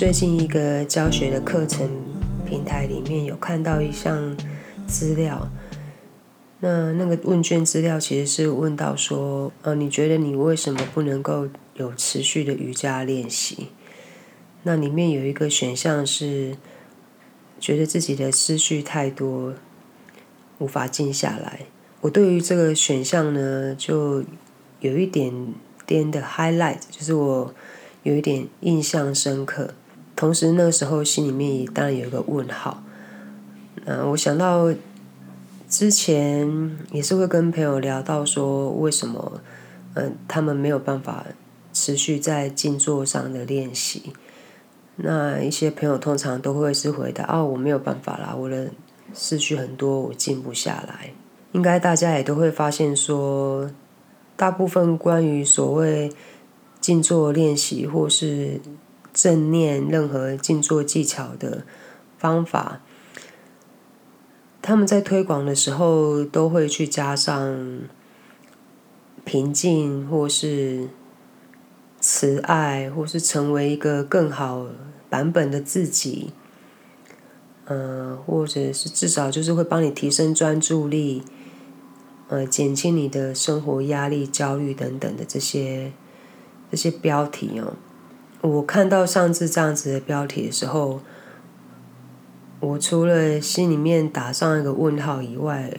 最近一个教学的课程平台里面有看到一项资料，那那个问卷资料其实是问到说，呃，你觉得你为什么不能够有持续的瑜伽练习？那里面有一个选项是觉得自己的思绪太多，无法静下来。我对于这个选项呢，就有一点点的 highlight，就是我有一点印象深刻。同时那个时候心里面也当然有一个问号。嗯，我想到之前也是会跟朋友聊到说，为什么嗯他们没有办法持续在静坐上的练习？那一些朋友通常都会是回答：哦，我没有办法啦，我的思绪很多，我静不下来。应该大家也都会发现，说大部分关于所谓静坐练习或是正念任何静坐技巧的方法，他们在推广的时候都会去加上平静，或是慈爱，或是成为一个更好版本的自己，呃，或者是至少就是会帮你提升专注力。呃，减轻你的生活压力、焦虑等等的这些这些标题哦，我看到上次这样子的标题的时候，我除了心里面打上一个问号以外，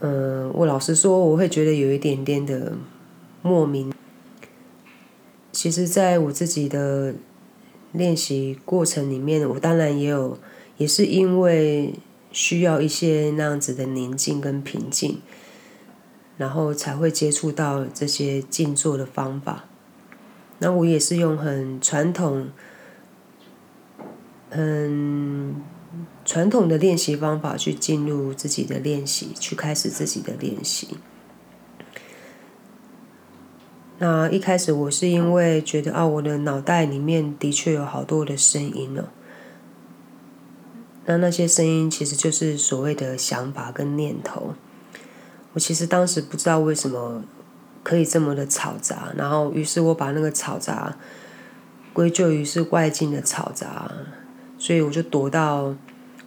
嗯，我老实说，我会觉得有一点点的莫名。其实，在我自己的练习过程里面，我当然也有，也是因为。需要一些那样子的宁静跟平静，然后才会接触到这些静坐的方法。那我也是用很传统、很传统的练习方法去进入自己的练习，去开始自己的练习。那一开始我是因为觉得啊，我的脑袋里面的确有好多的声音哦。那那些声音其实就是所谓的想法跟念头。我其实当时不知道为什么可以这么的嘈杂，然后于是我把那个嘈杂归咎于是外境的嘈杂，所以我就躲到，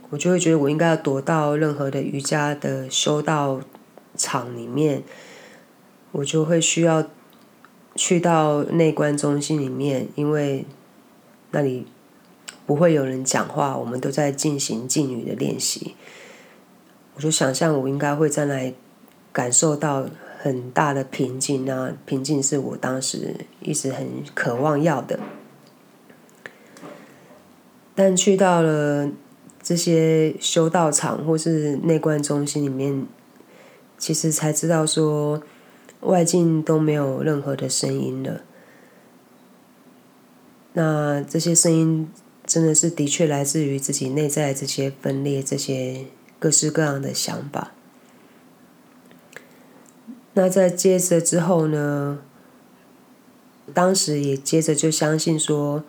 我就会觉得我应该要躲到任何的瑜伽的修道场里面，我就会需要去到内观中心里面，因为那里。不会有人讲话，我们都在进行静语的练习。我就想象我应该会在那里感受到很大的平静啊，平静是我当时一直很渴望要的。但去到了这些修道场或是内观中心里面，其实才知道说外境都没有任何的声音了。那这些声音。真的是的确来自于自己内在这些分裂、这些各式各样的想法。那在接着之后呢？当时也接着就相信说，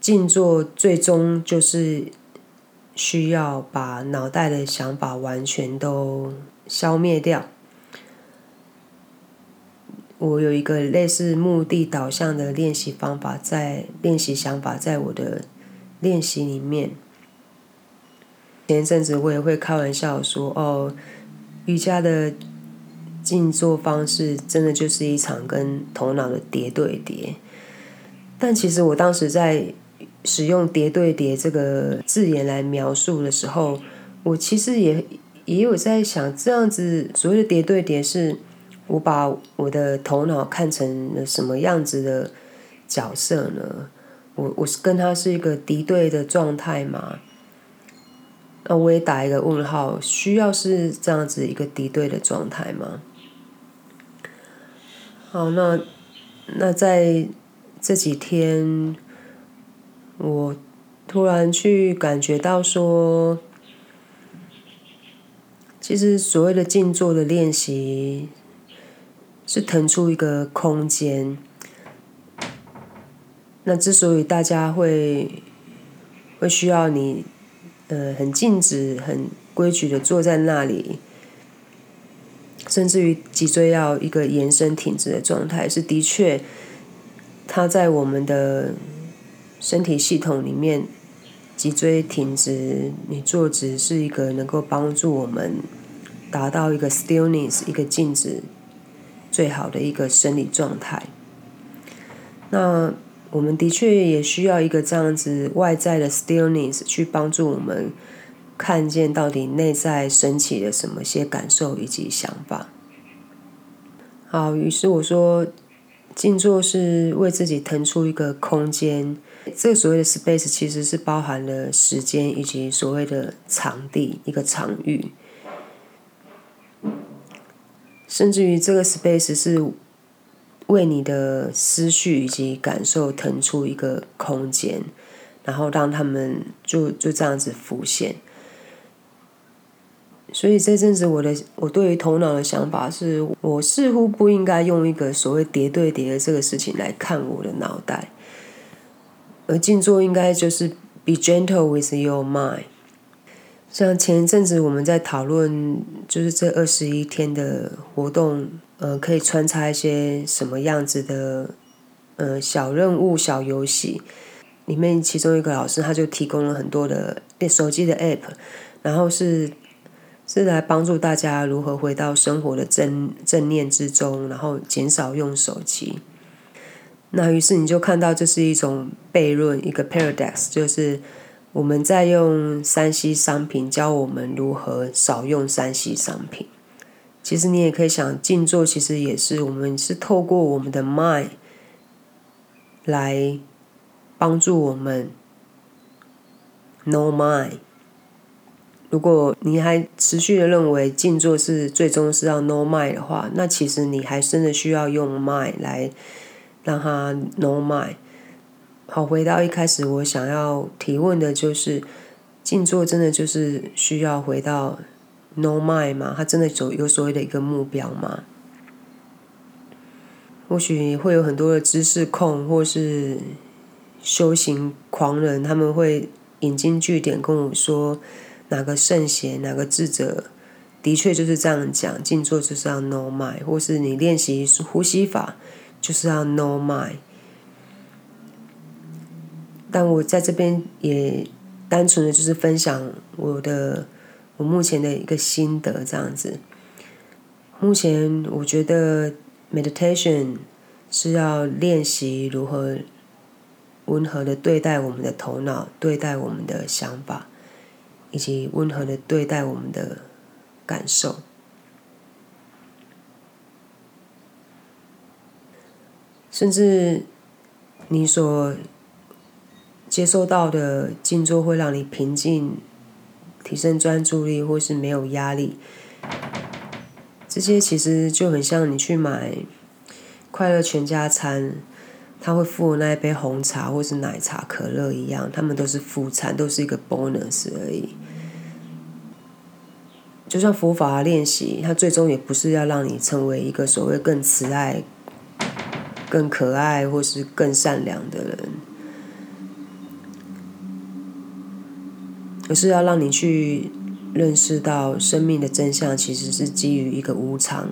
静坐最终就是需要把脑袋的想法完全都消灭掉。我有一个类似目的导向的练习方法，在练习想法，在我的。练习里面，前一阵子我也会开玩笑说：“哦，瑜伽的静坐方式真的就是一场跟头脑的叠对叠。”但其实我当时在使用“叠对叠”这个字眼来描述的时候，我其实也也有在想，这样子所谓的“叠对叠”是我把我的头脑看成了什么样子的角色呢？我我是跟他是一个敌对的状态吗？那我也打一个问号，需要是这样子一个敌对的状态吗？好，那那在这几天，我突然去感觉到说，其实所谓的静坐的练习，是腾出一个空间。那之所以大家会会需要你，呃，很静止、很规矩的坐在那里，甚至于脊椎要一个延伸挺直的状态，是的确，它在我们的身体系统里面，脊椎挺直，你坐直是一个能够帮助我们达到一个 stillness 一个静止最好的一个生理状态。那我们的确也需要一个这样子外在的 stillness 去帮助我们看见到底内在升起了什么些感受以及想法。好，于是我说。静坐是为自己腾出一个空间，这个所谓的 space 其实是包含了时间以及所谓的场地一个场域，甚至于这个 space 是为你的思绪以及感受腾出一个空间，然后让他们就就这样子浮现。所以这阵子，我的我对于头脑的想法是，我似乎不应该用一个所谓叠对叠的这个事情来看我的脑袋，而静坐应该就是 be gentle with your mind。像前一阵子我们在讨论，就是这二十一天的活动，呃，可以穿插一些什么样子的，呃，小任务、小游戏。里面其中一个老师他就提供了很多的手机的 app，然后是。是来帮助大家如何回到生活的正正念之中，然后减少用手机。那于是你就看到这是一种悖论，一个 paradox，就是我们在用三 C 商品教我们如何少用三 C 商品。其实你也可以想，静坐其实也是我们是透过我们的 mind 来帮助我们 no mind。如果你还持续的认为静坐是最终是要 no mind 的话，那其实你还真的需要用 mind 来让它 no mind。好，回到一开始我想要提问的就是，静坐真的就是需要回到 no mind 吗？它真的有有所谓的一个目标吗？或许会有很多的知识控或是修行狂人，他们会引经据典跟我说。哪个圣贤，哪个智者，的确就是这样讲。静坐就是要 no mind，或是你练习呼吸法就是要 no mind。但我在这边也单纯的就是分享我的我目前的一个心得，这样子。目前我觉得 meditation 是要练习如何温和的对待我们的头脑，对待我们的想法。以及温和的对待我们的感受，甚至你所接收到的静坐会让你平静、提升专注力，或是没有压力，这些其实就很像你去买快乐全家餐。他会付那一杯红茶或是奶茶、可乐一样，他们都是副餐，都是一个 bonus 而已。就像佛法练习，它最终也不是要让你成为一个所谓更慈爱、更可爱或是更善良的人，而是要让你去认识到生命的真相，其实是基于一个无常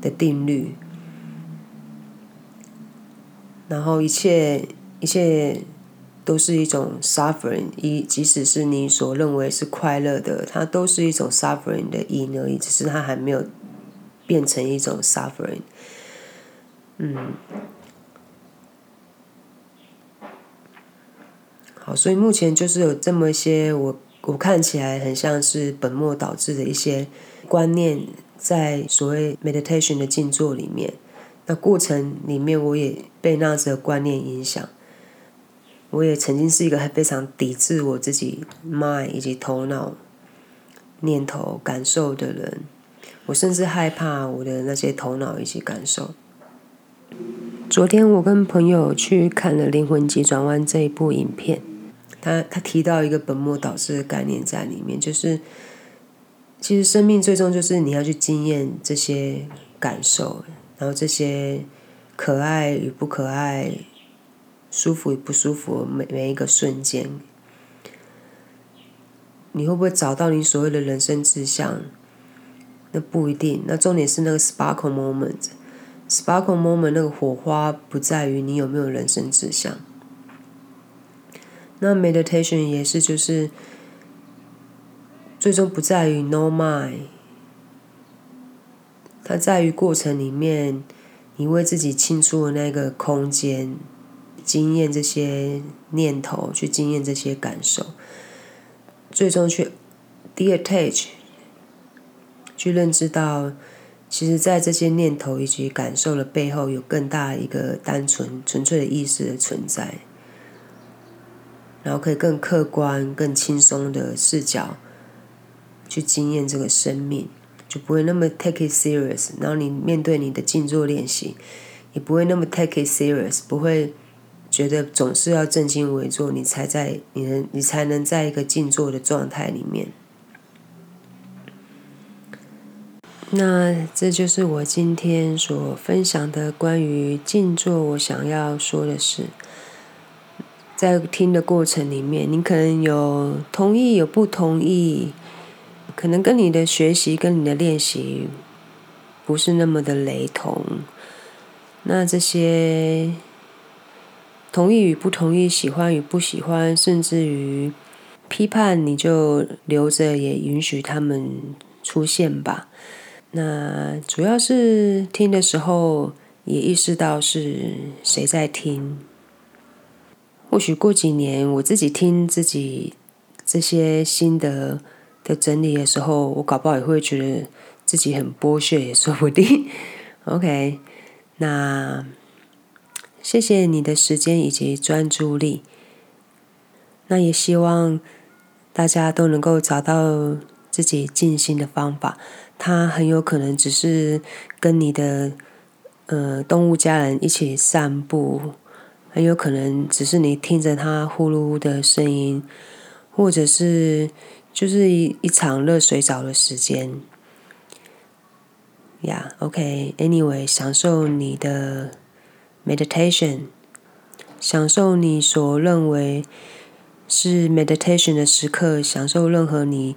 的定律。然后一切一切都是一种 suffering，一即使是你所认为是快乐的，它都是一种 suffering 的因而已，只是它还没有变成一种 suffering。嗯，好，所以目前就是有这么一些我我看起来很像是本末倒置的一些观念，在所谓 meditation 的静坐里面。那过程里面，我也被那样子的观念影响。我也曾经是一个非常抵制我自己 mind 以及头脑念头感受的人。我甚至害怕我的那些头脑以及感受。昨天我跟朋友去看了《灵魂急转弯》这一部影片，他他提到一个本末倒置的概念在里面，就是其实生命最终就是你要去经验这些感受。然后这些可爱与不可爱、舒服与不舒服，每每一个瞬间，你会不会找到你所谓的人生志向？那不一定。那重点是那个 sparkle moment，sparkle moment 那个火花不在于你有没有人生志向，那 meditation 也是就是最终不在于 no mind，它在于过程里面，你为自己清出的那个空间，经验这些念头，去经验这些感受，最终去 detach，去认知到。其实，在这些念头以及感受的背后，有更大一个单纯、纯粹的意识的存在，然后可以更客观、更轻松的视角去经验这个生命，就不会那么 take it serious。然后你面对你的静坐练习，也不会那么 take it serious，不会觉得总是要正襟危坐，你才在你能你才能在一个静坐的状态里面。那这就是我今天所分享的关于静坐，我想要说的是，在听的过程里面，你可能有同意，有不同意，可能跟你的学习跟你的练习不是那么的雷同。那这些同意与不同意，喜欢与不喜欢，甚至于批判，你就留着，也允许他们出现吧。那主要是听的时候也意识到是谁在听。或许过几年我自己听自己这些心得的整理的时候，我搞不好也会觉得自己很剥削，也说不定。OK，那谢谢你的时间以及专注力。那也希望大家都能够找到自己静心的方法。它很有可能只是跟你的呃动物家人一起散步，很有可能只是你听着它呼噜的声音，或者是就是一一场热水澡的时间。呀，OK，Anyway，享受你的 meditation，享受你所认为是 meditation 的时刻，享受任何你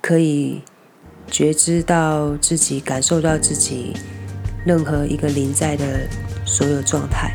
可以。觉知到自己，感受到自己，任何一个临在的所有状态。